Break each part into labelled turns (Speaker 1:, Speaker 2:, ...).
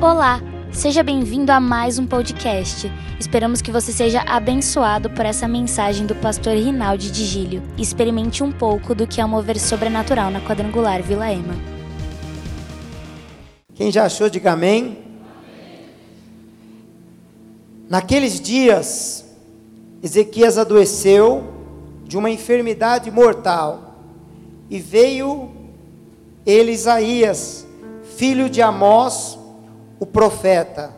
Speaker 1: Olá, seja bem-vindo a mais um podcast. Esperamos que você seja abençoado por essa mensagem do pastor Rinaldi de Gílio experimente um pouco do que é um mover sobrenatural na quadrangular Vila Ema.
Speaker 2: Quem já achou, diga amém. Naqueles dias, Ezequias adoeceu de uma enfermidade mortal e veio ele, filho de Amós, o profeta.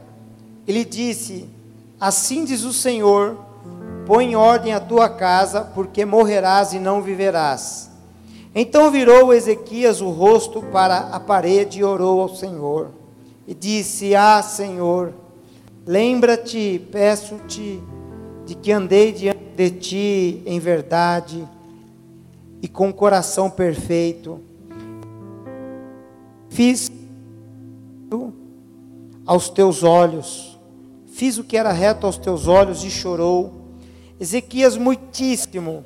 Speaker 2: Ele disse: Assim diz o Senhor: Põe em ordem a tua casa, porque morrerás e não viverás. Então virou Ezequias o rosto para a parede e orou ao Senhor. E disse: Ah, Senhor, lembra-te, peço-te, de que andei diante de ti em verdade e com coração perfeito. Fiz aos teus olhos. Fiz o que era reto aos teus olhos e chorou. Ezequias muitíssimo.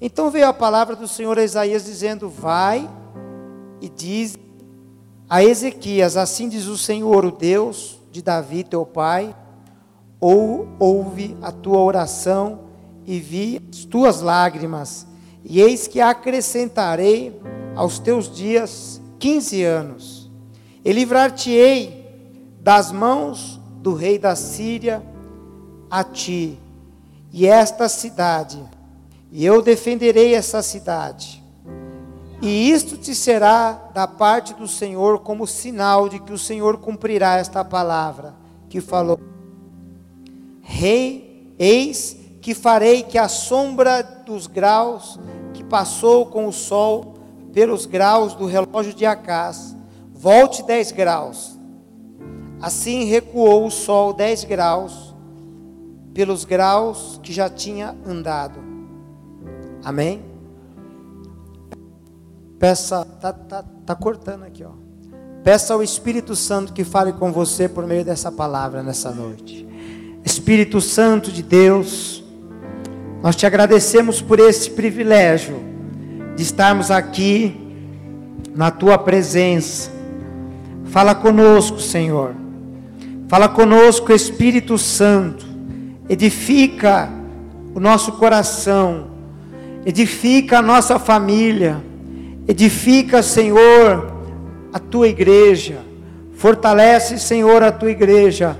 Speaker 2: Então veio a palavra do Senhor a Isaías dizendo: Vai e diz a Ezequias: Assim diz o Senhor, o Deus de Davi, teu pai, ou ouve a tua oração e vi as tuas lágrimas, e eis que acrescentarei aos teus dias quinze anos, e livrar-te-ei das mãos do rei da Síria a ti e esta cidade, e eu defenderei essa cidade. E isto te será da parte do Senhor como sinal de que o Senhor cumprirá esta palavra que falou. Rei, eis que farei que a sombra dos graus que passou com o sol pelos graus do relógio de Acás volte dez graus Assim recuou o sol dez graus, pelos graus que já tinha andado. Amém? Peça, tá, tá, tá cortando aqui, ó. Peça ao Espírito Santo que fale com você por meio dessa palavra nessa noite. Espírito Santo de Deus, nós te agradecemos por esse privilégio de estarmos aqui na tua presença. Fala conosco, Senhor. Fala conosco, Espírito Santo. Edifica o nosso coração. Edifica a nossa família. Edifica, Senhor, a tua igreja. Fortalece, Senhor, a tua igreja.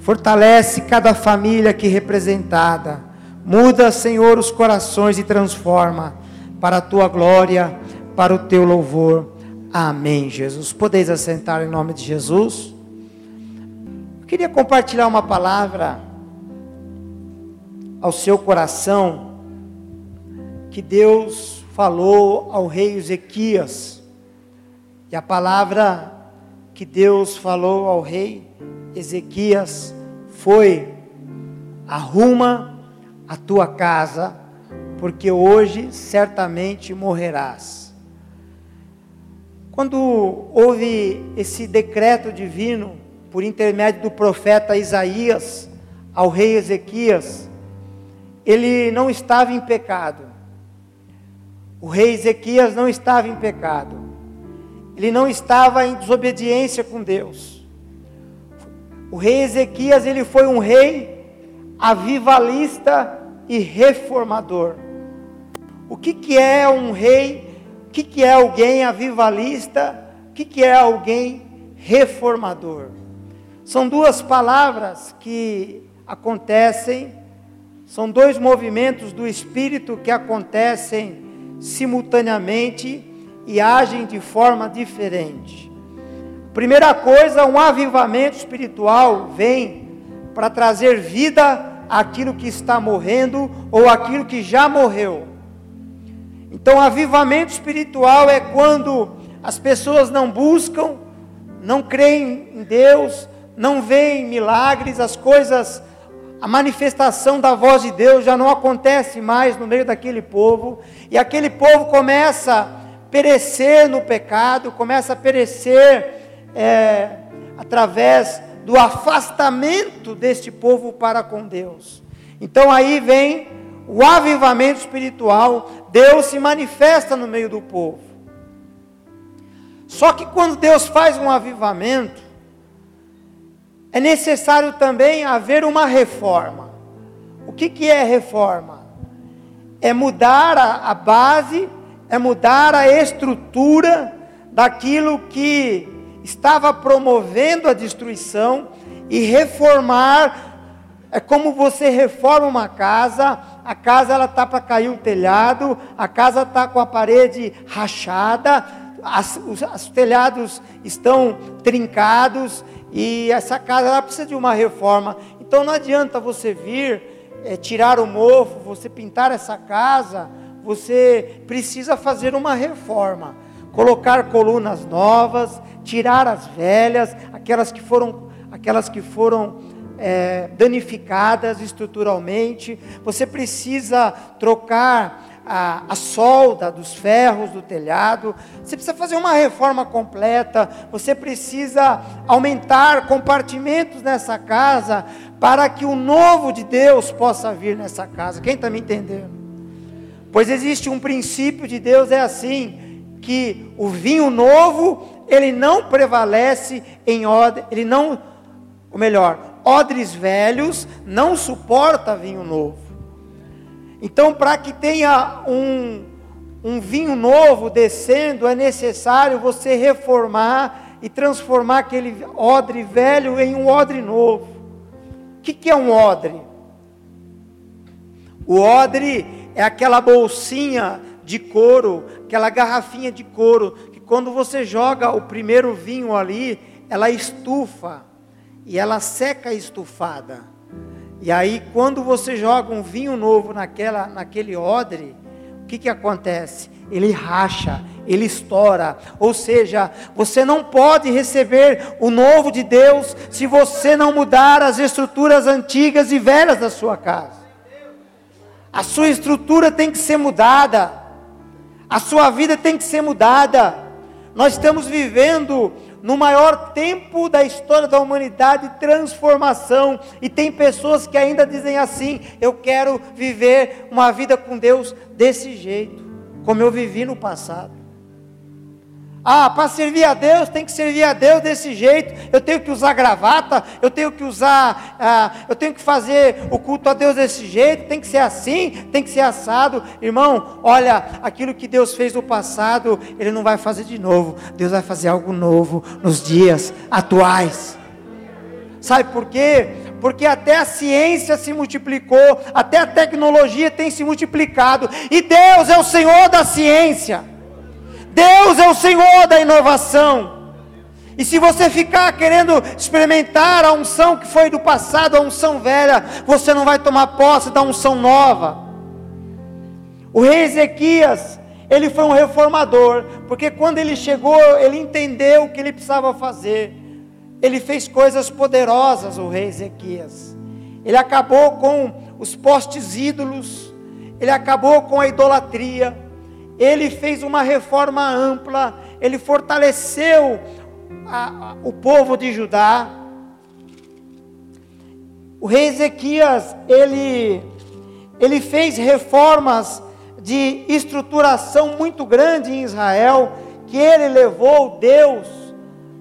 Speaker 2: Fortalece cada família aqui representada. Muda, Senhor, os corações e transforma para a tua glória, para o teu louvor. Amém, Jesus. Podeis assentar em nome de Jesus. Queria compartilhar uma palavra ao seu coração que Deus falou ao rei Ezequias. E a palavra que Deus falou ao rei Ezequias foi: arruma a tua casa, porque hoje certamente morrerás. Quando houve esse decreto divino, por intermédio do profeta Isaías ao rei Ezequias, ele não estava em pecado. O rei Ezequias não estava em pecado. Ele não estava em desobediência com Deus. O rei Ezequias, ele foi um rei avivalista e reformador. O que, que é um rei? O que, que é alguém avivalista? O que, que é alguém reformador? São duas palavras que acontecem, são dois movimentos do espírito que acontecem simultaneamente e agem de forma diferente. Primeira coisa, um avivamento espiritual vem para trazer vida àquilo que está morrendo ou àquilo que já morreu. Então, avivamento espiritual é quando as pessoas não buscam, não creem em Deus, não veem milagres, as coisas, a manifestação da voz de Deus já não acontece mais no meio daquele povo, e aquele povo começa a perecer no pecado, começa a perecer é, através do afastamento deste povo para com Deus. Então aí vem o avivamento espiritual, Deus se manifesta no meio do povo. Só que quando Deus faz um avivamento, é necessário também haver uma reforma. O que, que é reforma? É mudar a, a base, é mudar a estrutura daquilo que estava promovendo a destruição e reformar. É como você reforma uma casa, a casa ela tá para cair o telhado, a casa está com a parede rachada, as, os, os, telhados estão trincados e essa casa ela precisa de uma reforma. Então não adianta você vir é, tirar o mofo, você pintar essa casa, você precisa fazer uma reforma, colocar colunas novas, tirar as velhas, aquelas que foram, aquelas que foram é, danificadas estruturalmente. Você precisa trocar a, a, solda dos ferros do telhado, você precisa fazer uma reforma completa, você precisa aumentar compartimentos nessa casa, para que o novo de Deus possa vir nessa casa. Quem está me entendendo? Pois existe um princípio de Deus, é assim, que o vinho novo, ele não prevalece em odre, ele não, ou melhor, odres velhos não suporta vinho novo. Então, para que tenha um, um vinho novo descendo, é necessário você reformar e transformar aquele odre velho em um odre novo. O que, que é um odre? O odre é aquela bolsinha de couro, aquela garrafinha de couro, que quando você joga o primeiro vinho ali, ela estufa e ela seca estufada. E aí, quando você joga um vinho novo naquela, naquele odre, o que, que acontece? Ele racha, ele estoura. Ou seja, você não pode receber o novo de Deus se você não mudar as estruturas antigas e velhas da sua casa. A sua estrutura tem que ser mudada. A sua vida tem que ser mudada. Nós estamos vivendo no maior tempo da história da humanidade transformação e tem pessoas que ainda dizem assim: eu quero viver uma vida com Deus desse jeito, como eu vivi no passado. Ah, para servir a Deus, tem que servir a Deus desse jeito. Eu tenho que usar gravata, eu tenho que usar, ah, eu tenho que fazer o culto a Deus desse jeito, tem que ser assim, tem que ser assado. Irmão, olha, aquilo que Deus fez no passado, Ele não vai fazer de novo. Deus vai fazer algo novo nos dias atuais. Sabe por quê? Porque até a ciência se multiplicou, até a tecnologia tem se multiplicado, e Deus é o Senhor da ciência. Deus é o Senhor da inovação. E se você ficar querendo experimentar a unção que foi do passado, a unção velha, você não vai tomar posse da unção nova. O rei Ezequias, ele foi um reformador, porque quando ele chegou, ele entendeu o que ele precisava fazer. Ele fez coisas poderosas, o rei Ezequias. Ele acabou com os postes ídolos, ele acabou com a idolatria ele fez uma reforma ampla, ele fortaleceu a, a, o povo de Judá. O rei Ezequias, ele, ele fez reformas de estruturação muito grande em Israel, que ele levou Deus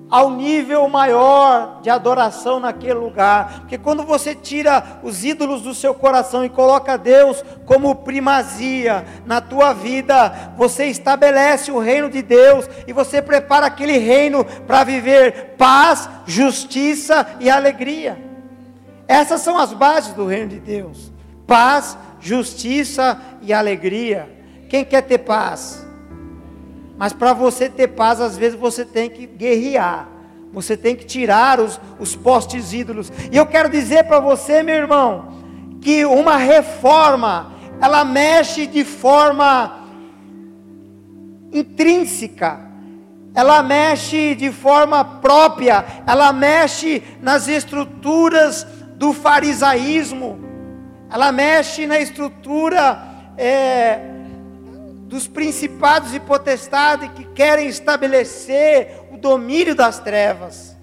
Speaker 2: ao nível maior de adoração naquele lugar. Porque quando você tira os ídolos do seu coração e coloca Deus como primazia na tua vida, você estabelece o reino de Deus e você prepara aquele reino para viver paz, justiça e alegria. Essas são as bases do reino de Deus: paz, justiça e alegria. Quem quer ter paz? Mas para você ter paz, às vezes você tem que guerrear. Você tem que tirar os, os postes ídolos. E eu quero dizer para você, meu irmão, que uma reforma, ela mexe de forma intrínseca. Ela mexe de forma própria, ela mexe nas estruturas do farisaísmo, ela mexe na estrutura é, dos principados e potestades que querem estabelecer o domínio das trevas.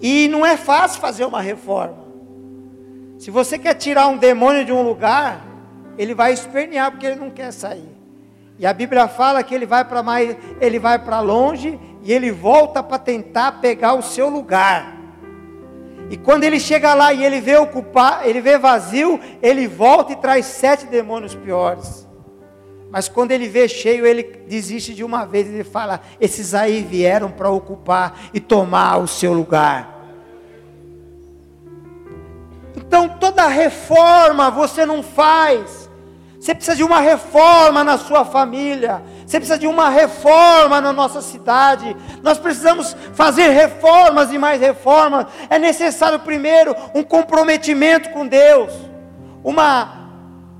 Speaker 2: E não é fácil fazer uma reforma. Se você quer tirar um demônio de um lugar, ele vai espernear porque ele não quer sair. E a Bíblia fala que ele vai para mais, ele vai para longe e ele volta para tentar pegar o seu lugar. E quando ele chega lá e ele vê ocupar, ele vê vazio, ele volta e traz sete demônios piores. Mas quando ele vê cheio, ele desiste de uma vez. Ele fala: Esses aí vieram para ocupar e tomar o seu lugar. Então, toda reforma você não faz. Você precisa de uma reforma na sua família. Você precisa de uma reforma na nossa cidade. Nós precisamos fazer reformas e mais reformas. É necessário primeiro um comprometimento com Deus, uma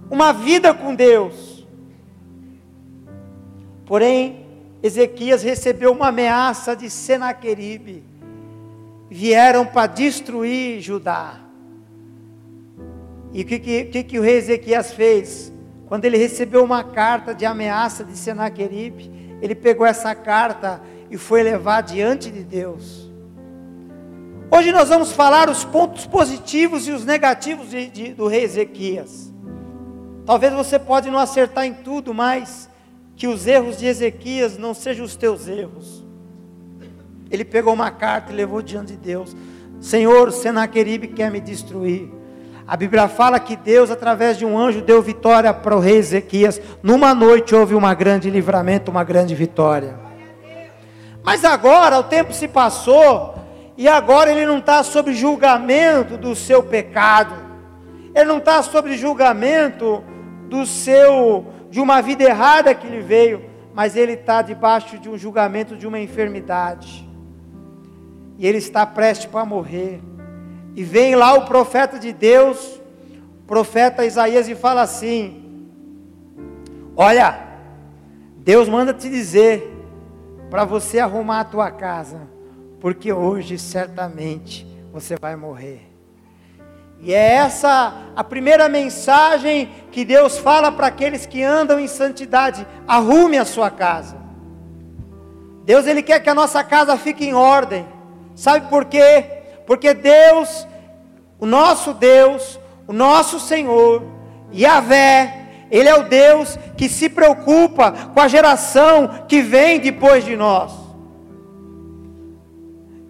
Speaker 2: uma vida com Deus. Porém, Ezequias recebeu uma ameaça de Senaqueribe. Vieram para destruir Judá. E o que, que, que, o rei Ezequias fez? Quando ele recebeu uma carta de ameaça de Senaqueribe, ele pegou essa carta e foi levar diante de Deus. Hoje nós vamos falar os pontos positivos e os negativos de, de, do rei Ezequias. Talvez você pode não acertar em tudo, mas que os erros de Ezequias não sejam os teus erros. Ele pegou uma carta e levou diante de Deus. Senhor, Senaqueribe quer me destruir. A Bíblia fala que Deus, através de um anjo, deu vitória para o rei Ezequias. Numa noite houve uma grande livramento, uma grande vitória. Mas agora o tempo se passou, e agora ele não está sob julgamento do seu pecado, ele não está sob julgamento do seu, de uma vida errada que lhe veio, mas ele está debaixo de um julgamento de uma enfermidade, e ele está prestes para morrer. E vem lá o profeta de Deus, profeta Isaías, e fala assim: Olha, Deus manda te dizer para você arrumar a tua casa, porque hoje certamente você vai morrer. E é essa a primeira mensagem que Deus fala para aqueles que andam em santidade: arrume a sua casa. Deus ele quer que a nossa casa fique em ordem. Sabe por quê? Porque Deus, o nosso Deus, o nosso Senhor, Yahvé, Ele é o Deus que se preocupa com a geração que vem depois de nós.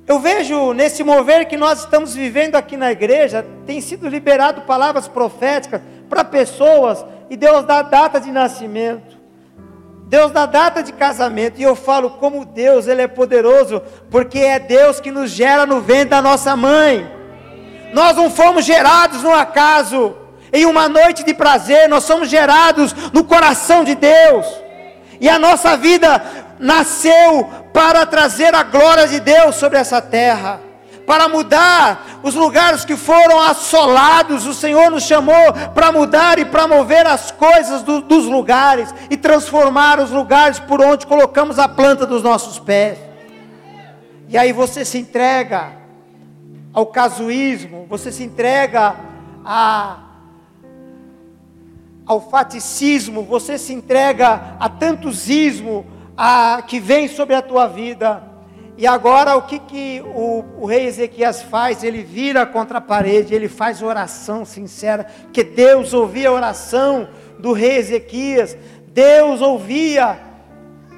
Speaker 2: Eu vejo nesse mover que nós estamos vivendo aqui na igreja, tem sido liberado palavras proféticas para pessoas, e Deus dá data de nascimento. Deus dá data de casamento, e eu falo como Deus, Ele é poderoso, porque é Deus que nos gera no ventre da nossa mãe. Nós não fomos gerados no acaso, em uma noite de prazer, nós somos gerados no coração de Deus, e a nossa vida nasceu para trazer a glória de Deus sobre essa terra para mudar os lugares que foram assolados. O Senhor nos chamou para mudar e para mover as coisas do, dos lugares e transformar os lugares por onde colocamos a planta dos nossos pés. E aí você se entrega ao casuísmo, você se entrega a, ao faticismo, você se entrega a tantos ismo a, que vem sobre a tua vida. E agora o que, que o, o, rei Ezequias faz? Ele vira contra a parede, ele faz oração sincera, que Deus ouvia a oração do rei Ezequias, Deus ouvia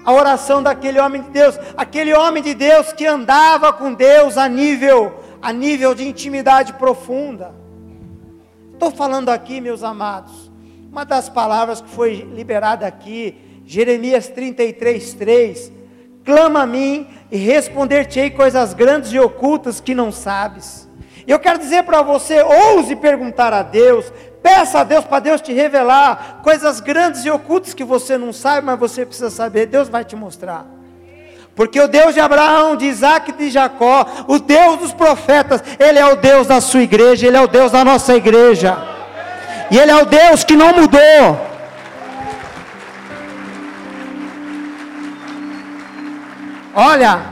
Speaker 2: a oração daquele homem de Deus, aquele homem de Deus que andava com Deus a nível, a nível de intimidade profunda. Estou falando aqui, meus amados, uma das palavras que foi liberada aqui, Jeremias 33, 3 clama a mim e responder-te-ei coisas grandes e ocultas que não sabes. E eu quero dizer para você: ouse perguntar a Deus, peça a Deus para Deus te revelar coisas grandes e ocultas que você não sabe, mas você precisa saber, Deus vai te mostrar. Porque o Deus de Abraão, de Isaac e de Jacó, o Deus dos profetas, Ele é o Deus da sua igreja, Ele é o Deus da nossa igreja. E Ele é o Deus que não mudou. Olha,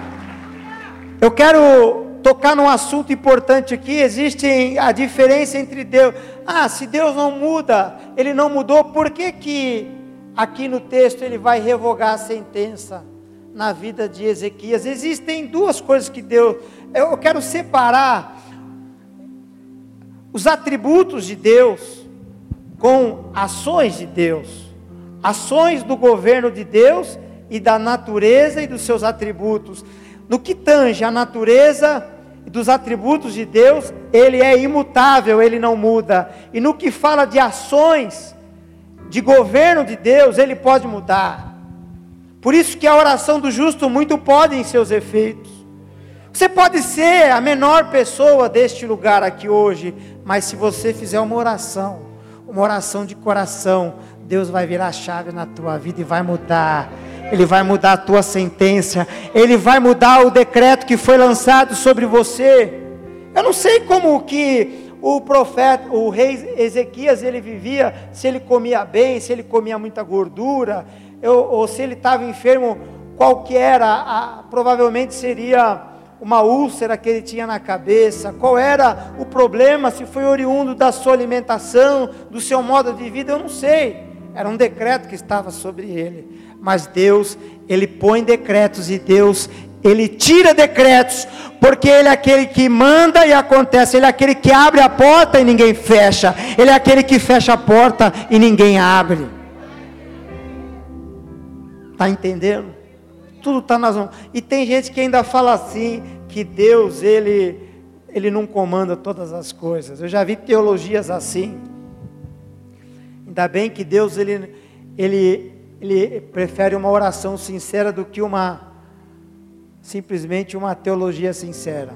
Speaker 2: eu quero tocar num assunto importante aqui. Existe a diferença entre Deus. Ah, se Deus não muda, Ele não mudou, por que que aqui no texto Ele vai revogar a sentença na vida de Ezequias? Existem duas coisas que Deus. Eu quero separar os atributos de Deus com ações de Deus, ações do governo de Deus e da natureza e dos seus atributos. No que tange a natureza, e dos atributos de Deus, ele é imutável, ele não muda. E no que fala de ações, de governo de Deus, ele pode mudar. Por isso que a oração do justo muito pode em seus efeitos. Você pode ser a menor pessoa deste lugar aqui hoje, mas se você fizer uma oração, uma oração de coração, Deus vai virar a chave na tua vida e vai mudar. Ele vai mudar a tua sentença, Ele vai mudar o decreto que foi lançado sobre você. Eu não sei como que o profeta, o rei Ezequias, ele vivia, se ele comia bem, se ele comia muita gordura, ou, ou se ele estava enfermo, qual que era, a, provavelmente seria uma úlcera que ele tinha na cabeça, qual era o problema, se foi oriundo da sua alimentação, do seu modo de vida, eu não sei. Era um decreto que estava sobre ele. Mas Deus, ele põe decretos e Deus, ele tira decretos, porque ele é aquele que manda e acontece, ele é aquele que abre a porta e ninguém fecha, ele é aquele que fecha a porta e ninguém abre. Está entendendo? tudo está nas mãos. E tem gente que ainda fala assim, que Deus, ele, ele não comanda todas as coisas. Eu já vi teologias assim. Ainda bem que Deus, ele, ele, ele prefere uma oração sincera do que uma, simplesmente uma teologia sincera.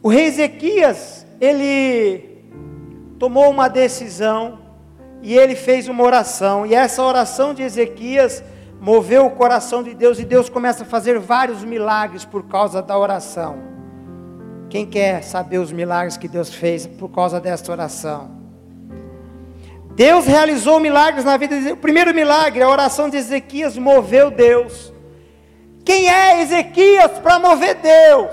Speaker 2: O rei Ezequias, ele tomou uma decisão e ele fez uma oração, e essa oração de Ezequias moveu o coração de Deus, e Deus começa a fazer vários milagres por causa da oração. Quem quer saber os milagres que Deus fez por causa dessa oração? Deus realizou milagres na vida de O primeiro milagre, a oração de Ezequias moveu Deus. Quem é Ezequias para mover Deus?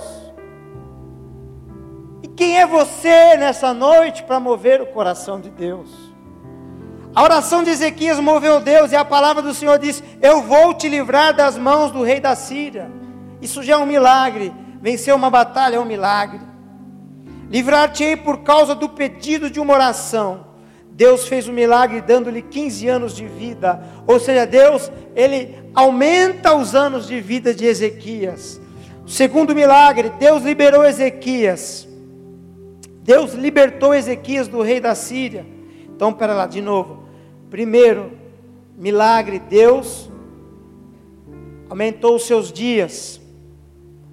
Speaker 2: E quem é você nessa noite para mover o coração de Deus? A oração de Ezequias moveu Deus e a palavra do Senhor diz: Eu vou te livrar das mãos do rei da Síria. Isso já é um milagre. Vencer uma batalha é um milagre. Livrar-te-ei por causa do pedido de uma oração. Deus fez um milagre dando-lhe 15 anos de vida. Ou seja, Deus, ele aumenta os anos de vida de Ezequias. O segundo milagre, Deus liberou Ezequias. Deus libertou Ezequias do rei da Síria. Então, pera lá, de novo. Primeiro, milagre, Deus aumentou os seus dias.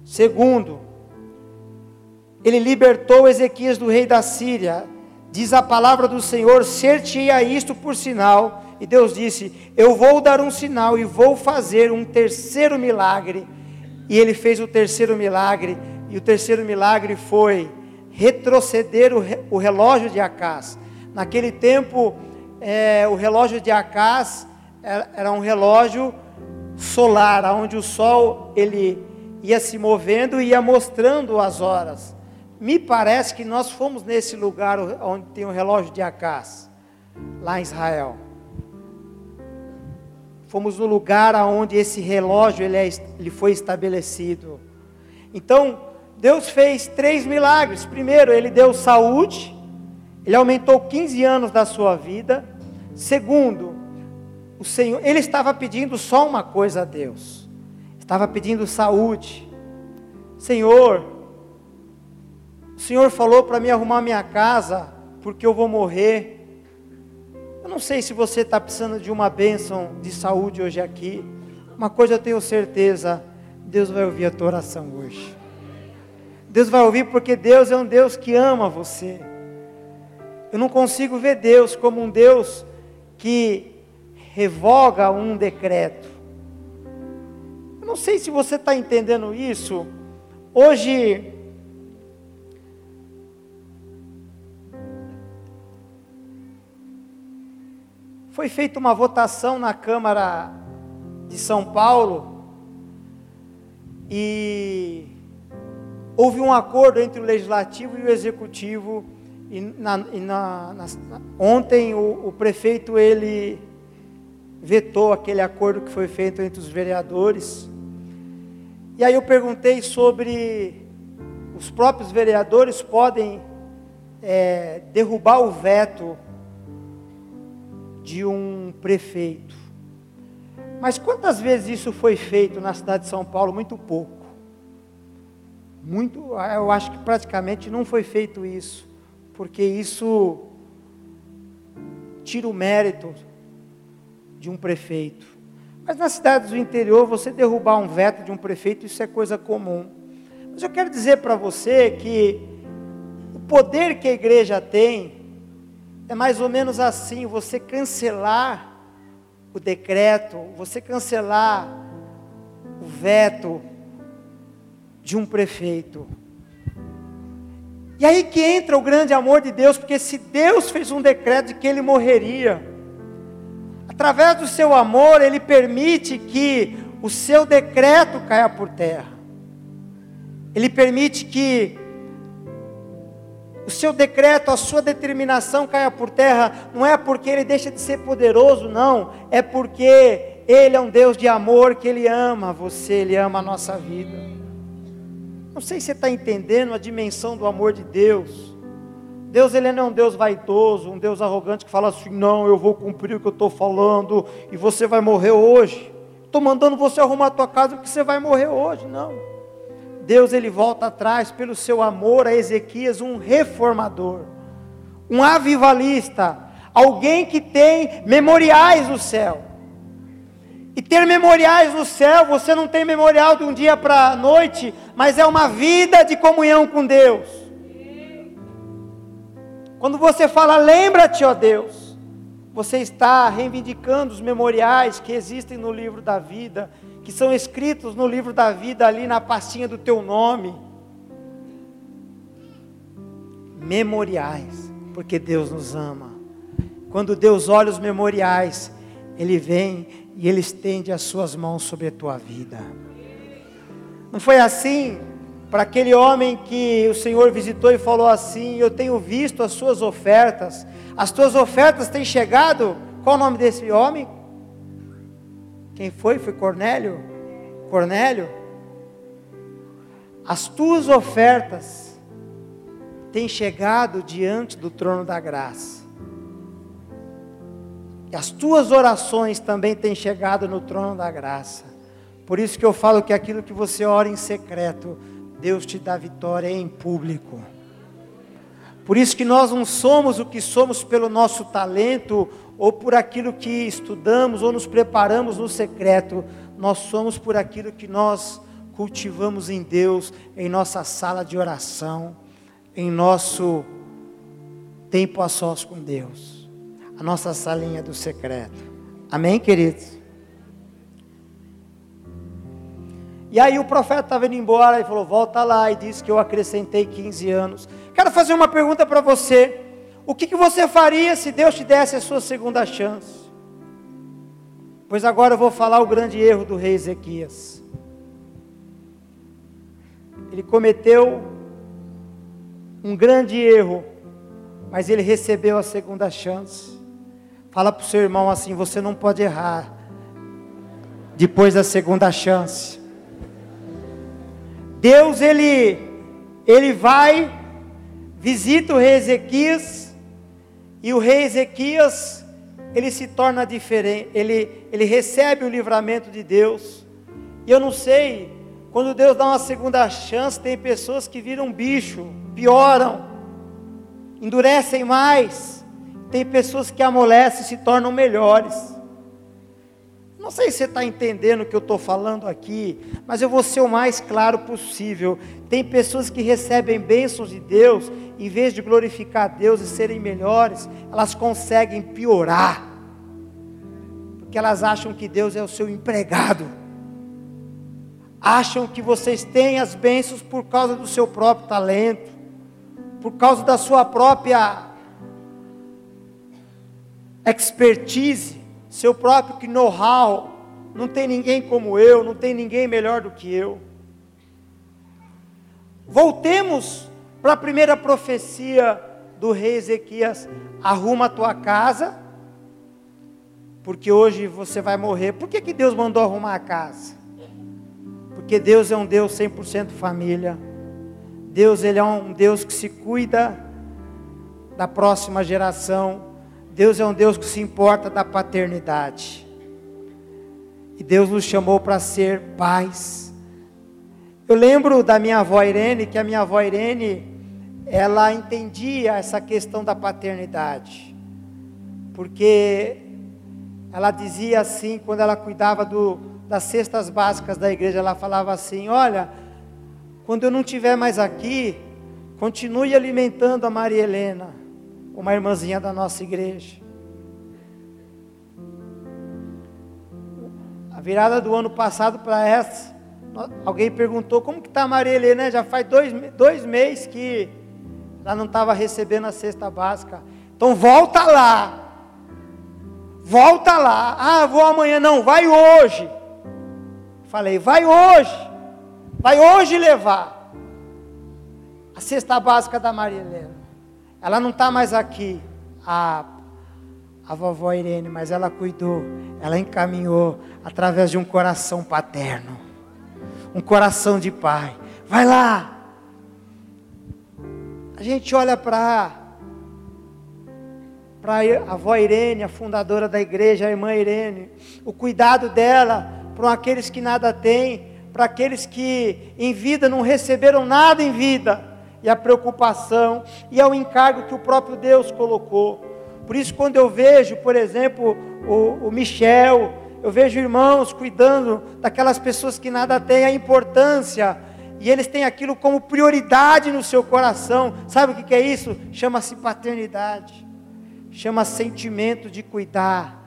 Speaker 2: Segundo, ele libertou Ezequias do rei da Síria. Diz a palavra do Senhor: ser-te-ia isto por sinal. E Deus disse: Eu vou dar um sinal e vou fazer um terceiro milagre. E ele fez o terceiro milagre. E o terceiro milagre foi retroceder o relógio de Acás. Naquele tempo, é, o relógio de Acás era, era um relógio solar, onde o sol ele ia se movendo e ia mostrando as horas. Me parece que nós fomos nesse lugar onde tem o relógio de Acás, lá em Israel. Fomos no lugar onde esse relógio ele, é, ele foi estabelecido. Então, Deus fez três milagres. Primeiro, Ele deu saúde, Ele aumentou 15 anos da sua vida. Segundo, o Senhor, ele estava pedindo só uma coisa a Deus. Estava pedindo saúde. Senhor, Senhor falou para mim arrumar minha casa, porque eu vou morrer. Eu não sei se você está precisando de uma bênção de saúde hoje aqui. Uma coisa eu tenho certeza: Deus vai ouvir a tua oração hoje. Deus vai ouvir porque Deus é um Deus que ama você. Eu não consigo ver Deus como um Deus que revoga um decreto. Eu não sei se você está entendendo isso. Hoje, foi feita uma votação na Câmara de São Paulo e houve um acordo entre o legislativo e o executivo e, na, e na, na, ontem o, o prefeito ele vetou aquele acordo que foi feito entre os vereadores. E aí eu perguntei sobre os próprios vereadores podem é, derrubar o veto de um prefeito. Mas quantas vezes isso foi feito na cidade de São Paulo? Muito pouco. Muito, eu acho que praticamente não foi feito isso, porque isso tira o mérito de um prefeito. Mas nas cidades do interior, você derrubar um veto de um prefeito, isso é coisa comum. Mas eu quero dizer para você que o poder que a igreja tem é mais ou menos assim: você cancelar o decreto, você cancelar o veto de um prefeito. E aí que entra o grande amor de Deus, porque se Deus fez um decreto de que ele morreria, através do seu amor, ele permite que o seu decreto caia por terra. Ele permite que o seu decreto, a sua determinação caia por terra, não é porque ele deixa de ser poderoso, não, é porque ele é um Deus de amor, que ele ama você, ele ama a nossa vida. Não sei se você está entendendo a dimensão do amor de Deus. Deus ele não é um Deus vaidoso, um Deus arrogante que fala assim: não, eu vou cumprir o que eu estou falando e você vai morrer hoje. Estou mandando você arrumar a tua casa porque você vai morrer hoje. Não. Deus ele volta atrás pelo seu amor a Ezequias, um reformador, um avivalista, alguém que tem memoriais no céu. E ter memoriais no céu, você não tem memorial de um dia para a noite, mas é uma vida de comunhão com Deus. Quando você fala, lembra-te, ó Deus, você está reivindicando os memoriais que existem no livro da vida que são escritos no livro da vida, ali na pastinha do teu nome. Memoriais, porque Deus nos ama. Quando Deus olha os memoriais, Ele vem e Ele estende as suas mãos sobre a tua vida. Não foi assim para aquele homem que o Senhor visitou e falou assim: Eu tenho visto as suas ofertas, as tuas ofertas têm chegado. Qual o nome desse homem? Quem foi? Foi Cornélio? Cornélio? As tuas ofertas têm chegado diante do trono da graça. E as tuas orações também têm chegado no trono da graça. Por isso que eu falo que aquilo que você ora em secreto, Deus te dá vitória em público. Por isso que nós não somos o que somos pelo nosso talento ou por aquilo que estudamos ou nos preparamos no secreto, nós somos por aquilo que nós cultivamos em Deus, em nossa sala de oração, em nosso tempo a sós com Deus, a nossa salinha do secreto. Amém, queridos? E aí o profeta estava indo embora e falou: Volta lá, e disse que eu acrescentei 15 anos. Quero fazer uma pergunta para você. O que, que você faria se Deus te desse a sua segunda chance? Pois agora eu vou falar o grande erro do rei Ezequias. Ele cometeu um grande erro, mas ele recebeu a segunda chance. Fala para o seu irmão assim: você não pode errar depois da segunda chance. Deus, ele, ele vai, visita o rei Ezequias, e o rei Ezequias, ele se torna diferente, ele, ele recebe o livramento de Deus. E eu não sei, quando Deus dá uma segunda chance, tem pessoas que viram bicho, pioram, endurecem mais. Tem pessoas que amolecem e se tornam melhores. Não sei se você está entendendo o que eu estou falando aqui, mas eu vou ser o mais claro possível. Tem pessoas que recebem bênçãos de Deus, em vez de glorificar a Deus e serem melhores, elas conseguem piorar, porque elas acham que Deus é o seu empregado, acham que vocês têm as bênçãos por causa do seu próprio talento, por causa da sua própria expertise seu próprio know-how. Não tem ninguém como eu, não tem ninguém melhor do que eu. Voltemos para a primeira profecia do rei Ezequias: arruma a tua casa, porque hoje você vai morrer. Por que, que Deus mandou arrumar a casa? Porque Deus é um Deus 100% família. Deus ele é um Deus que se cuida da próxima geração. Deus é um Deus que se importa da paternidade. E Deus nos chamou para ser pais. Eu lembro da minha avó Irene, que a minha avó Irene, ela entendia essa questão da paternidade. Porque ela dizia assim, quando ela cuidava do, das cestas básicas da igreja, ela falava assim: Olha, quando eu não estiver mais aqui, continue alimentando a Maria Helena, uma irmãzinha da nossa igreja. A virada do ano passado para essa, alguém perguntou como que está a Maria Helena, já faz dois, dois meses que ela não estava recebendo a cesta básica. Então volta lá. Volta lá. Ah, vou amanhã. Não, vai hoje. Falei, vai hoje. Vai hoje levar a cesta básica da Maria Helena. Ela não está mais aqui, a, a vovó Irene, mas ela cuidou, ela encaminhou através de um coração paterno, um coração de pai. Vai lá. A gente olha para para a avó Irene, a fundadora da igreja, a irmã Irene, o cuidado dela para aqueles que nada têm, para aqueles que em vida não receberam nada em vida, e a preocupação, e é o encargo que o próprio Deus colocou. Por isso, quando eu vejo, por exemplo, o, o Michel, eu vejo irmãos cuidando daquelas pessoas que nada têm, a importância, e eles têm aquilo como prioridade no seu coração. Sabe o que é isso? Chama-se paternidade, chama sentimento de cuidar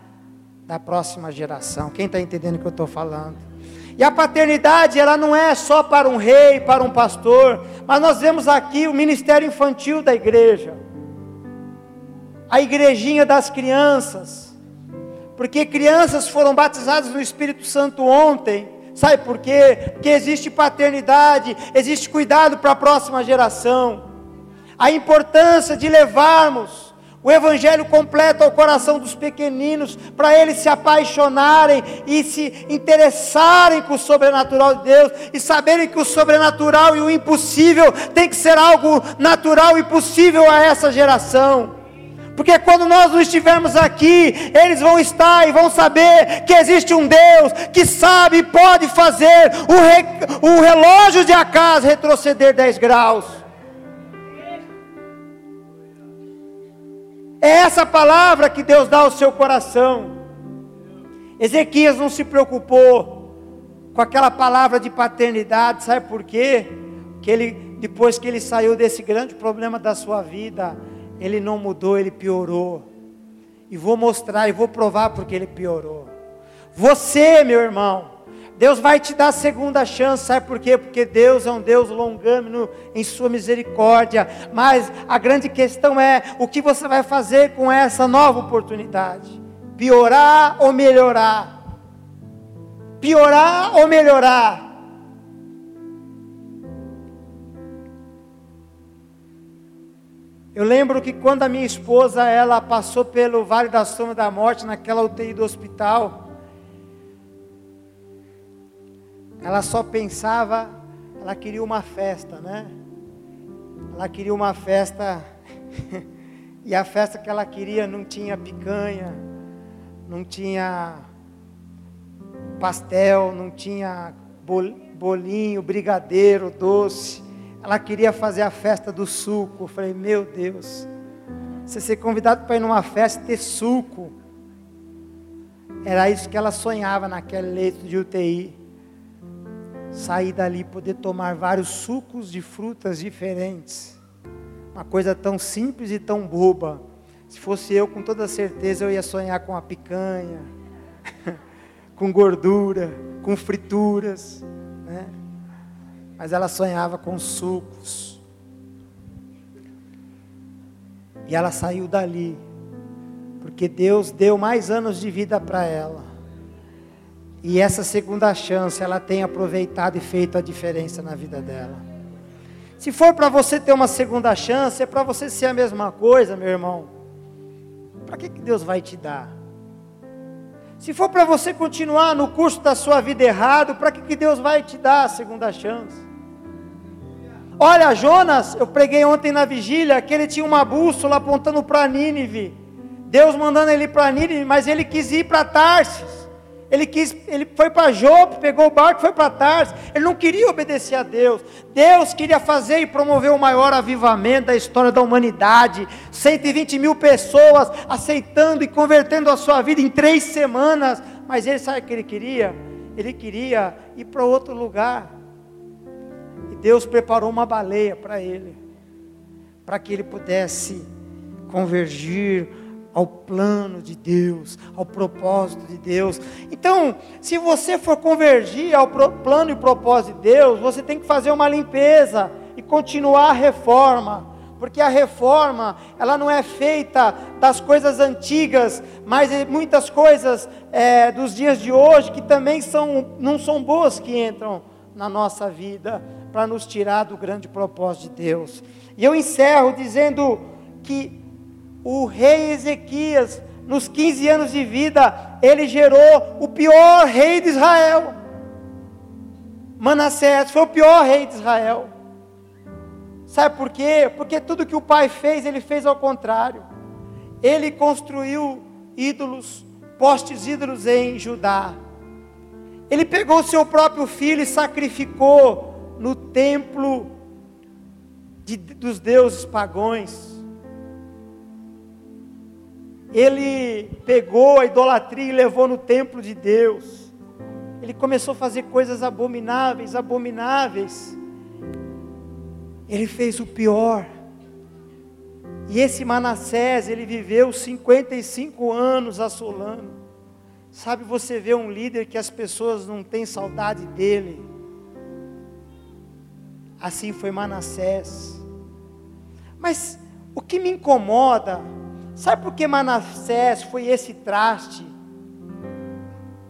Speaker 2: da próxima geração. Quem está entendendo o que eu estou falando? E a paternidade, ela não é só para um rei, para um pastor, mas nós vemos aqui o ministério infantil da igreja, a igrejinha das crianças, porque crianças foram batizadas no Espírito Santo ontem, sabe por quê? Porque existe paternidade, existe cuidado para a próxima geração, a importância de levarmos o Evangelho completo ao coração dos pequeninos, para eles se apaixonarem e se interessarem com o sobrenatural de Deus e saberem que o sobrenatural e o impossível tem que ser algo natural e possível a essa geração. Porque quando nós não estivermos aqui, eles vão estar e vão saber que existe um Deus que sabe e pode fazer o, re, o relógio de Acas retroceder 10 graus. É essa palavra que Deus dá ao seu coração. Ezequias não se preocupou com aquela palavra de paternidade, sabe por quê? Que ele, depois que ele saiu desse grande problema da sua vida, ele não mudou, ele piorou. E vou mostrar e vou provar porque ele piorou. Você, meu irmão, Deus vai te dar segunda chance, sabe por quê? Porque Deus é um Deus longâmino em sua misericórdia. Mas a grande questão é o que você vai fazer com essa nova oportunidade? Piorar ou melhorar? Piorar ou melhorar? Eu lembro que quando a minha esposa ela passou pelo Vale da Sombra da Morte naquela UTI do hospital, ela só pensava, ela queria uma festa, né? Ela queria uma festa, e a festa que ela queria não tinha picanha, não tinha pastel, não tinha bolinho, brigadeiro, doce. Ela queria fazer a festa do suco. Eu falei, meu Deus, você ser convidado para ir numa festa e ter suco. Era isso que ela sonhava naquele leito de UTI sair dali poder tomar vários sucos de frutas diferentes. Uma coisa tão simples e tão boba. Se fosse eu, com toda certeza eu ia sonhar com a picanha, com gordura, com frituras, né? Mas ela sonhava com sucos. E ela saiu dali, porque Deus deu mais anos de vida para ela. E essa segunda chance ela tem aproveitado e feito a diferença na vida dela. Se for para você ter uma segunda chance, é para você ser a mesma coisa, meu irmão. Para que, que Deus vai te dar? Se for para você continuar no curso da sua vida errado, para que, que Deus vai te dar a segunda chance? Olha, Jonas, eu preguei ontem na vigília que ele tinha uma bússola apontando para Nínive. Deus mandando ele para Nínive, mas ele quis ir para Tarsis. Ele, quis, ele foi para Jope, pegou o barco, foi para Tarsis. Ele não queria obedecer a Deus. Deus queria fazer e promover o maior avivamento da história da humanidade. 120 mil pessoas aceitando e convertendo a sua vida em três semanas. Mas ele sabe o que ele queria? Ele queria ir para outro lugar. E Deus preparou uma baleia para ele, para que ele pudesse convergir ao plano de Deus, ao propósito de Deus. Então, se você for convergir ao plano e propósito de Deus, você tem que fazer uma limpeza e continuar a reforma. Porque a reforma, ela não é feita das coisas antigas, mas muitas coisas é, dos dias de hoje que também são, não são boas que entram na nossa vida para nos tirar do grande propósito de Deus. E eu encerro dizendo que o rei Ezequias, nos 15 anos de vida, ele gerou o pior rei de Israel. Manassés foi o pior rei de Israel. Sabe por quê? Porque tudo que o pai fez, ele fez ao contrário. Ele construiu ídolos, postes ídolos em Judá. Ele pegou seu próprio filho e sacrificou no templo de, dos deuses pagões ele pegou a idolatria e levou no templo de Deus. Ele começou a fazer coisas abomináveis, abomináveis. Ele fez o pior. E esse Manassés, ele viveu 55 anos assolando. Sabe, você vê um líder que as pessoas não têm saudade dele. Assim foi Manassés. Mas o que me incomoda Sabe por que Manassés foi esse traste?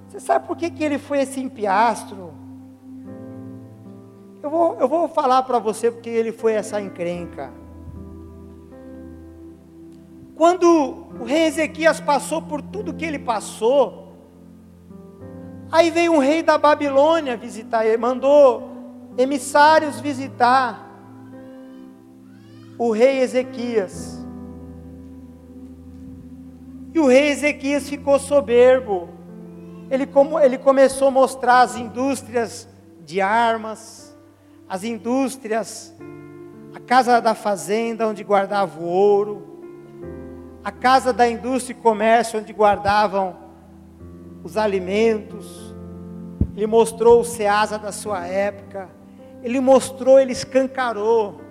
Speaker 2: Você sabe por que, que ele foi esse empiastro? Eu vou, eu vou falar para você porque ele foi essa encrenca. Quando o rei Ezequias passou por tudo que ele passou, aí veio um rei da Babilônia visitar ele, mandou emissários visitar o rei Ezequias. E o rei Ezequias ficou soberbo. Ele, como, ele começou a mostrar as indústrias de armas, as indústrias, a casa da fazenda onde guardava o ouro, a casa da indústria e comércio onde guardavam os alimentos. Ele mostrou o Ceasa da sua época. Ele mostrou, ele escancarou.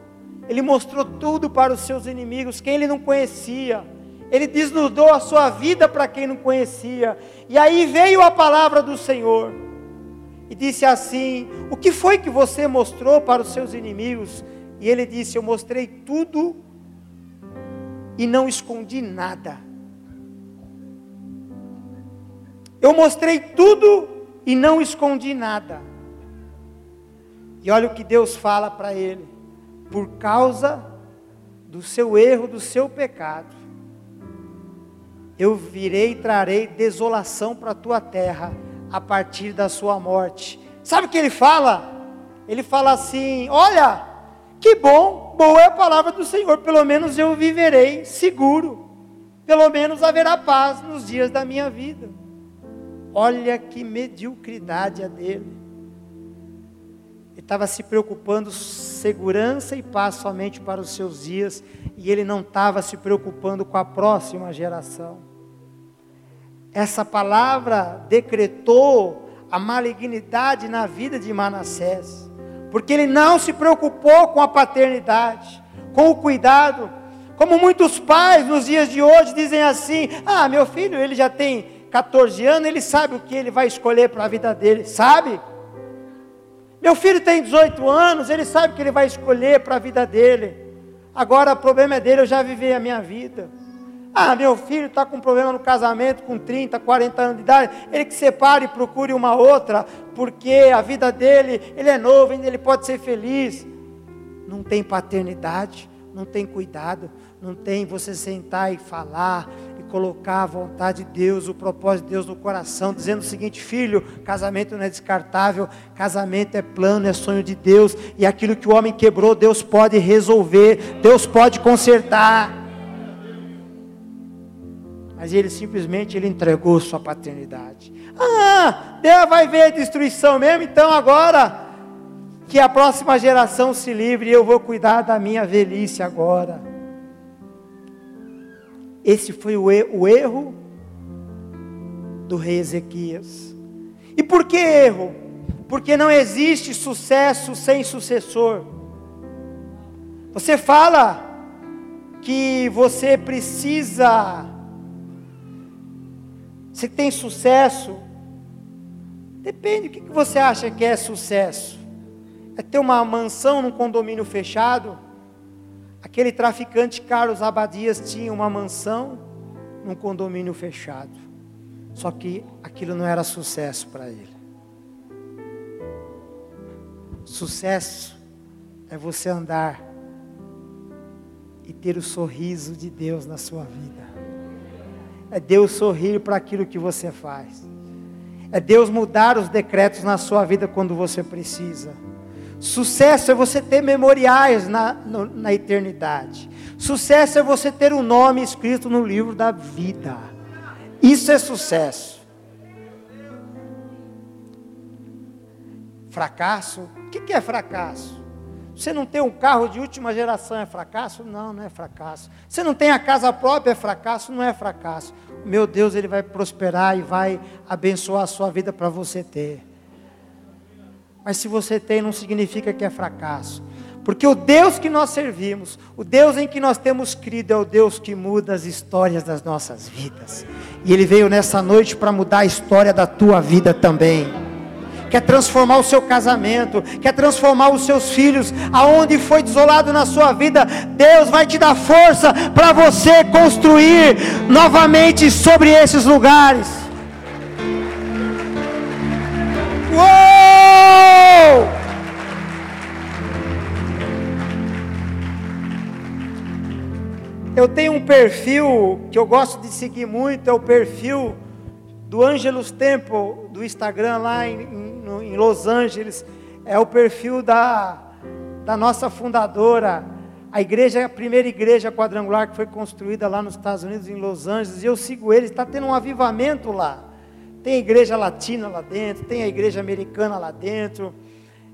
Speaker 2: Ele mostrou tudo para os seus inimigos, quem ele não conhecia. Ele desnudou a sua vida para quem não conhecia. E aí veio a palavra do Senhor. E disse assim: O que foi que você mostrou para os seus inimigos? E ele disse: Eu mostrei tudo e não escondi nada. Eu mostrei tudo e não escondi nada. E olha o que Deus fala para ele: por causa do seu erro, do seu pecado, eu virei e trarei desolação para a tua terra a partir da sua morte. Sabe o que ele fala? Ele fala assim: Olha, que bom, boa é a palavra do Senhor, pelo menos eu viverei seguro, pelo menos haverá paz nos dias da minha vida. Olha que mediocridade a dele. Ele estava se preocupando segurança e paz somente para os seus dias, e ele não estava se preocupando com a próxima geração. Essa palavra decretou a malignidade na vida de Manassés, porque ele não se preocupou com a paternidade, com o cuidado, como muitos pais nos dias de hoje dizem assim: "Ah, meu filho, ele já tem 14 anos, ele sabe o que ele vai escolher para a vida dele, sabe?" Meu filho tem 18 anos, ele sabe que ele vai escolher para a vida dele. Agora o problema é dele, eu já vivi a minha vida. Ah, meu filho está com problema no casamento com 30, 40 anos de idade. Ele que separe e procure uma outra, porque a vida dele, ele é novo, ele pode ser feliz. Não tem paternidade, não tem cuidado, não tem você sentar e falar, colocar a vontade de Deus, o propósito de Deus no coração, dizendo o seguinte: filho, casamento não é descartável, casamento é plano, é sonho de Deus, e aquilo que o homem quebrou, Deus pode resolver, Deus pode consertar. mas ele simplesmente ele entregou sua paternidade. Ah, Deus vai ver a destruição mesmo, então agora que a próxima geração se livre, eu vou cuidar da minha velhice agora. Esse foi o, o erro do rei Ezequias. E por que erro? Porque não existe sucesso sem sucessor. Você fala que você precisa, você tem sucesso. Depende, o que você acha que é sucesso? É ter uma mansão num condomínio fechado? Aquele traficante Carlos Abadias tinha uma mansão num condomínio fechado. Só que aquilo não era sucesso para ele. Sucesso é você andar e ter o sorriso de Deus na sua vida. É Deus sorrir para aquilo que você faz. É Deus mudar os decretos na sua vida quando você precisa. Sucesso é você ter memoriais na, no, na eternidade. Sucesso é você ter um nome escrito no livro da vida. Isso é sucesso. Fracasso? O que é fracasso? Você não tem um carro de última geração é fracasso? Não, não é fracasso. Você não tem a casa própria é fracasso? Não é fracasso. Meu Deus, Ele vai prosperar e vai abençoar a sua vida para você ter. Mas se você tem, não significa que é fracasso. Porque o Deus que nós servimos, o Deus em que nós temos crido, é o Deus que muda as histórias das nossas vidas. E Ele veio nessa noite para mudar a história da tua vida também. Quer transformar o seu casamento, quer transformar os seus filhos, aonde foi desolado na sua vida, Deus vai te dar força para você construir novamente sobre esses lugares. Uou! Eu tenho um perfil que eu gosto de seguir muito, é o perfil do Angelus Temple, do Instagram lá em, em, Los Angeles. É o perfil da, da nossa fundadora, a igreja, a primeira igreja quadrangular que foi construída lá nos Estados Unidos, em Los Angeles. E eu sigo eles, está tendo um avivamento lá. Tem igreja latina lá dentro, tem a igreja americana lá dentro.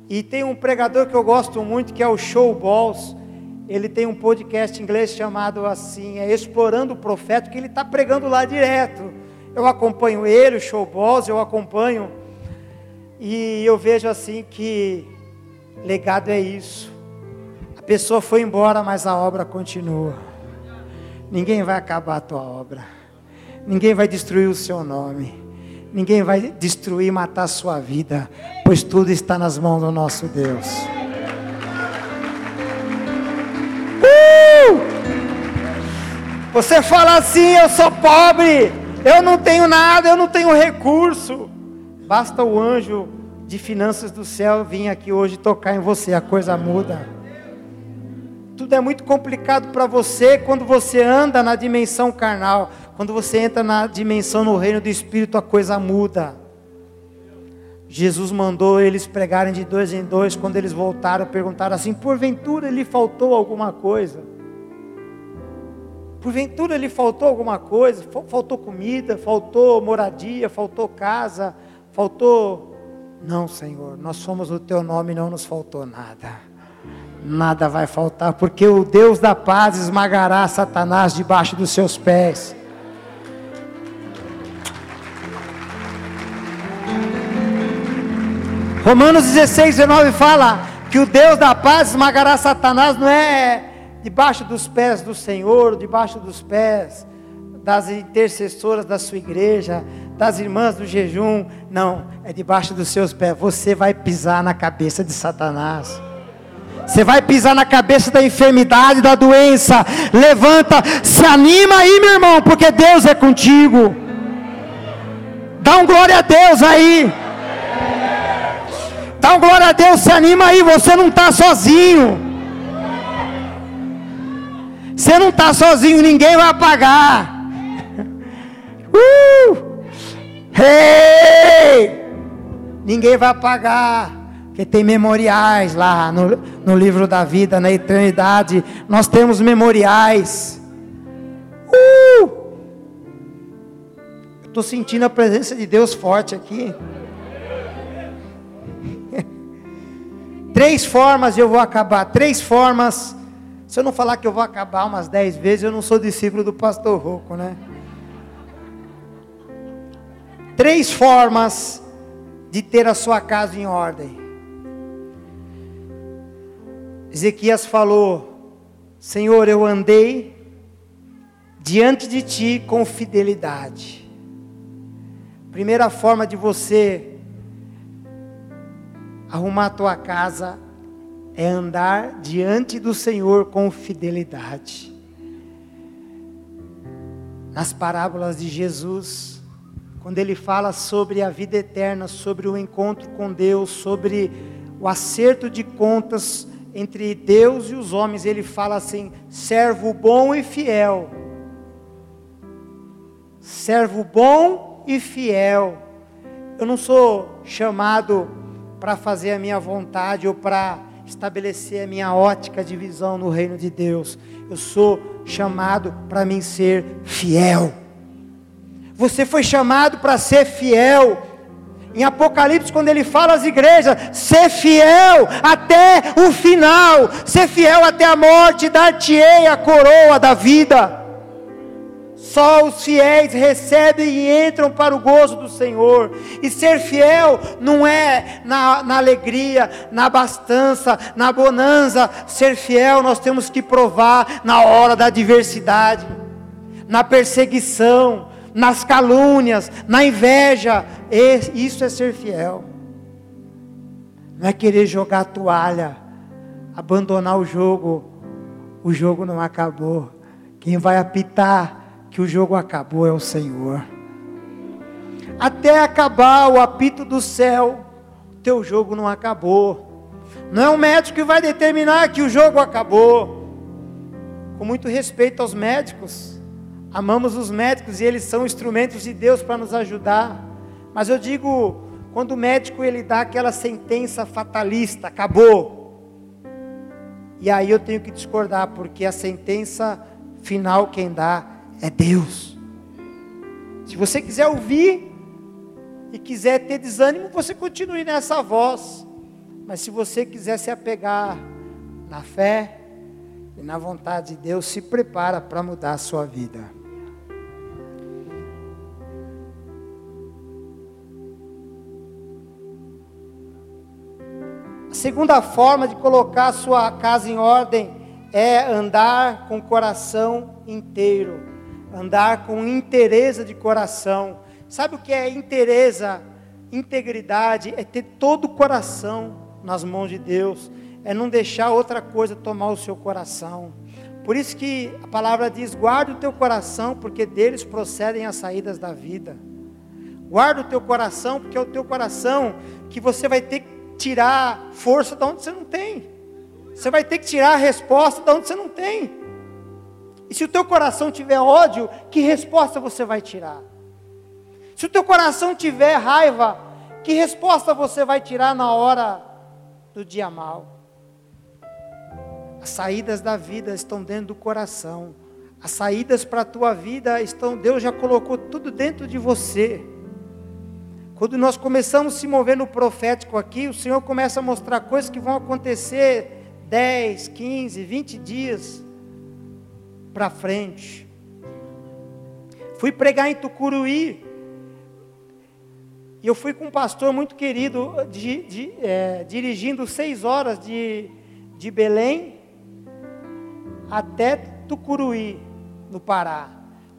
Speaker 2: E tem um pregador que eu gosto muito, que é o Show Balls ele tem um podcast em inglês chamado assim, é Explorando o Profeta, que ele está pregando lá direto. Eu acompanho ele, o Showballs, eu acompanho, e eu vejo assim que legado é isso. A pessoa foi embora, mas a obra continua. Ninguém vai acabar a tua obra. Ninguém vai destruir o seu nome. Ninguém vai destruir matar a sua vida, pois tudo está nas mãos do nosso Deus. Você fala assim: eu sou pobre, eu não tenho nada, eu não tenho recurso. Basta o anjo de finanças do céu vir aqui hoje tocar em você, a coisa muda. Tudo é muito complicado para você quando você anda na dimensão carnal. Quando você entra na dimensão no reino do Espírito, a coisa muda. Jesus mandou eles pregarem de dois em dois. Quando eles voltaram, perguntaram assim: porventura lhe faltou alguma coisa? Porventura lhe faltou alguma coisa? Faltou comida, faltou moradia, faltou casa, faltou. Não, Senhor, nós somos o teu nome e não nos faltou nada. Nada vai faltar, porque o Deus da paz esmagará Satanás debaixo dos seus pés. Romanos 16, 19 fala que o Deus da paz esmagará Satanás, não é debaixo dos pés do Senhor, debaixo dos pés das intercessoras da sua igreja, das irmãs do jejum. Não, é debaixo dos seus pés. Você vai pisar na cabeça de Satanás. Você vai pisar na cabeça da enfermidade, da doença. Levanta, se anima aí, meu irmão, porque Deus é contigo. Dá um glória a Deus aí. Dá um glória a Deus, se anima aí, você não está sozinho. Você não está sozinho, ninguém vai pagar. Uh! Hey! Ninguém vai pagar. Porque tem memoriais lá no, no livro da vida, na eternidade. Nós temos memoriais. Uh! Estou sentindo a presença de Deus forte aqui. Três formas eu vou acabar. Três formas. Se eu não falar que eu vou acabar umas dez vezes, eu não sou discípulo do pastor Rocco, né? Três formas de ter a sua casa em ordem. Ezequias falou: Senhor, eu andei diante de ti com fidelidade. Primeira forma de você arrumar a tua casa é andar diante do Senhor com fidelidade. Nas parábolas de Jesus, quando ele fala sobre a vida eterna, sobre o encontro com Deus, sobre o acerto de contas entre Deus e os homens, ele fala assim: servo bom e fiel. Servo bom e fiel. Eu não sou chamado para fazer a minha vontade ou para estabelecer a minha ótica de visão no reino de Deus. Eu sou chamado para mim ser fiel. Você foi chamado para ser fiel. Em Apocalipse, quando ele fala às igrejas, ser fiel até o final, ser fiel até a morte, dar-te-ei a coroa da vida. Só os fiéis recebem e entram para o gozo do Senhor. E ser fiel não é na, na alegria, na abastança, na bonança. Ser fiel nós temos que provar na hora da adversidade, na perseguição, nas calúnias, na inveja. Isso é ser fiel. Não é querer jogar a toalha, abandonar o jogo. O jogo não acabou. Quem vai apitar que o jogo acabou é o Senhor. Até acabar o apito do céu, teu jogo não acabou. Não é o médico que vai determinar que o jogo acabou. Com muito respeito aos médicos, amamos os médicos e eles são instrumentos de Deus para nos ajudar. Mas eu digo, quando o médico ele dá aquela sentença fatalista, acabou. E aí eu tenho que discordar, porque a sentença final quem dá é Deus. Se você quiser ouvir e quiser ter desânimo, você continue nessa voz. Mas se você quiser se apegar na fé e na vontade de Deus, se prepara para mudar a sua vida. A segunda forma de colocar a sua casa em ordem é andar com o coração inteiro andar com interesse de coração. Sabe o que é interesse? Integridade é ter todo o coração nas mãos de Deus, é não deixar outra coisa tomar o seu coração. Por isso que a palavra diz: guarda o teu coração, porque deles procedem as saídas da vida. Guarda o teu coração, porque é o teu coração que você vai ter que tirar força de onde você não tem. Você vai ter que tirar a resposta de onde você não tem. E se o teu coração tiver ódio, que resposta você vai tirar? Se o teu coração tiver raiva, que resposta você vai tirar na hora do dia mal? As saídas da vida estão dentro do coração. As saídas para a tua vida estão, Deus já colocou tudo dentro de você. Quando nós começamos a se mover no profético aqui, o Senhor começa a mostrar coisas que vão acontecer 10, 15, 20 dias para frente. Fui pregar em Tucuruí. E eu fui com um pastor muito querido, de, de, é, dirigindo seis horas de, de Belém até Tucuruí, no Pará.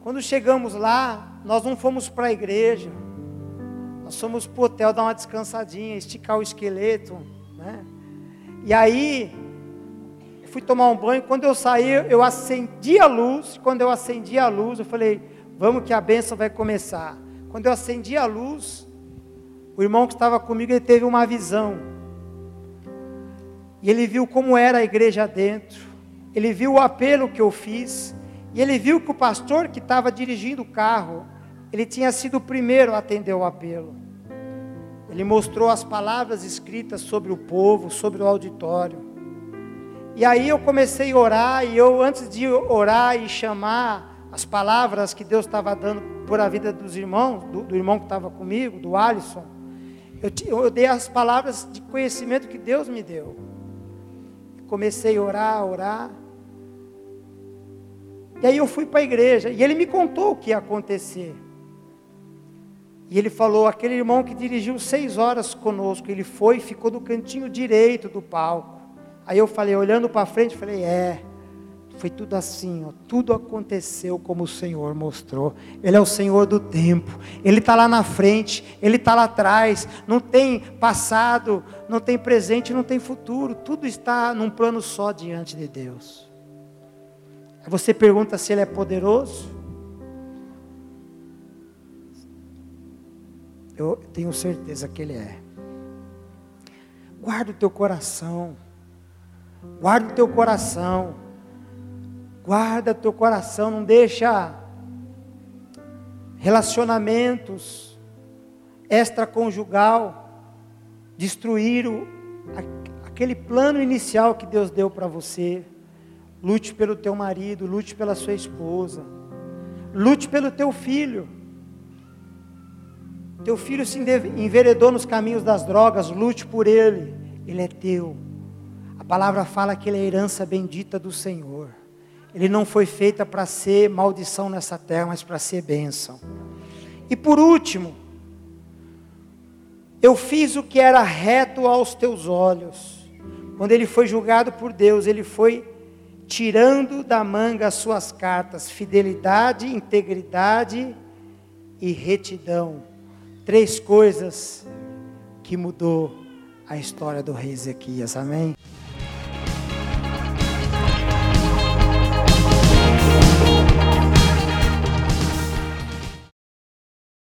Speaker 2: Quando chegamos lá, nós não fomos para a igreja, nós fomos para o hotel dar uma descansadinha, esticar o esqueleto. Né? E aí, fui tomar um banho. Quando eu saí, eu acendi a luz. Quando eu acendi a luz, eu falei: Vamos que a bênção vai começar. Quando eu acendi a luz, o irmão que estava comigo ele teve uma visão. E ele viu como era a igreja dentro. Ele viu o apelo que eu fiz. E ele viu que o pastor que estava dirigindo o carro, ele tinha sido o primeiro a atender o apelo. Ele mostrou as palavras escritas sobre o povo, sobre o auditório. E aí eu comecei a orar, e eu, antes de orar e chamar as palavras que Deus estava dando por a vida dos irmãos, do, do irmão que estava comigo, do Alisson, eu, eu dei as palavras de conhecimento que Deus me deu. Comecei a orar, a orar. E aí eu fui para a igreja e ele me contou o que ia acontecer. E ele falou, aquele irmão que dirigiu seis horas conosco, ele foi e ficou do cantinho direito do palco. Aí eu falei, olhando para frente, falei, é, foi tudo assim, ó, tudo aconteceu como o Senhor mostrou. Ele é o Senhor do tempo. Ele está lá na frente, Ele está lá atrás. Não tem passado, não tem presente, não tem futuro. Tudo está num plano só diante de Deus. Você pergunta se Ele é poderoso? Eu tenho certeza que Ele é. Guarda o teu coração. Guarda o teu coração. Guarda teu coração, não deixa relacionamentos extraconjugal destruir o, aquele plano inicial que Deus deu para você. Lute pelo teu marido, lute pela sua esposa, lute pelo teu filho. Teu filho se enveredou nos caminhos das drogas, lute por ele, ele é teu. A palavra fala que ele é a herança bendita do Senhor. Ele não foi feita para ser maldição nessa terra, mas para ser bênção. E por último, eu fiz o que era reto aos teus olhos. Quando ele foi julgado por Deus, ele foi tirando da manga as suas cartas: fidelidade, integridade e retidão. Três coisas que mudou a história do rei Ezequias. Amém?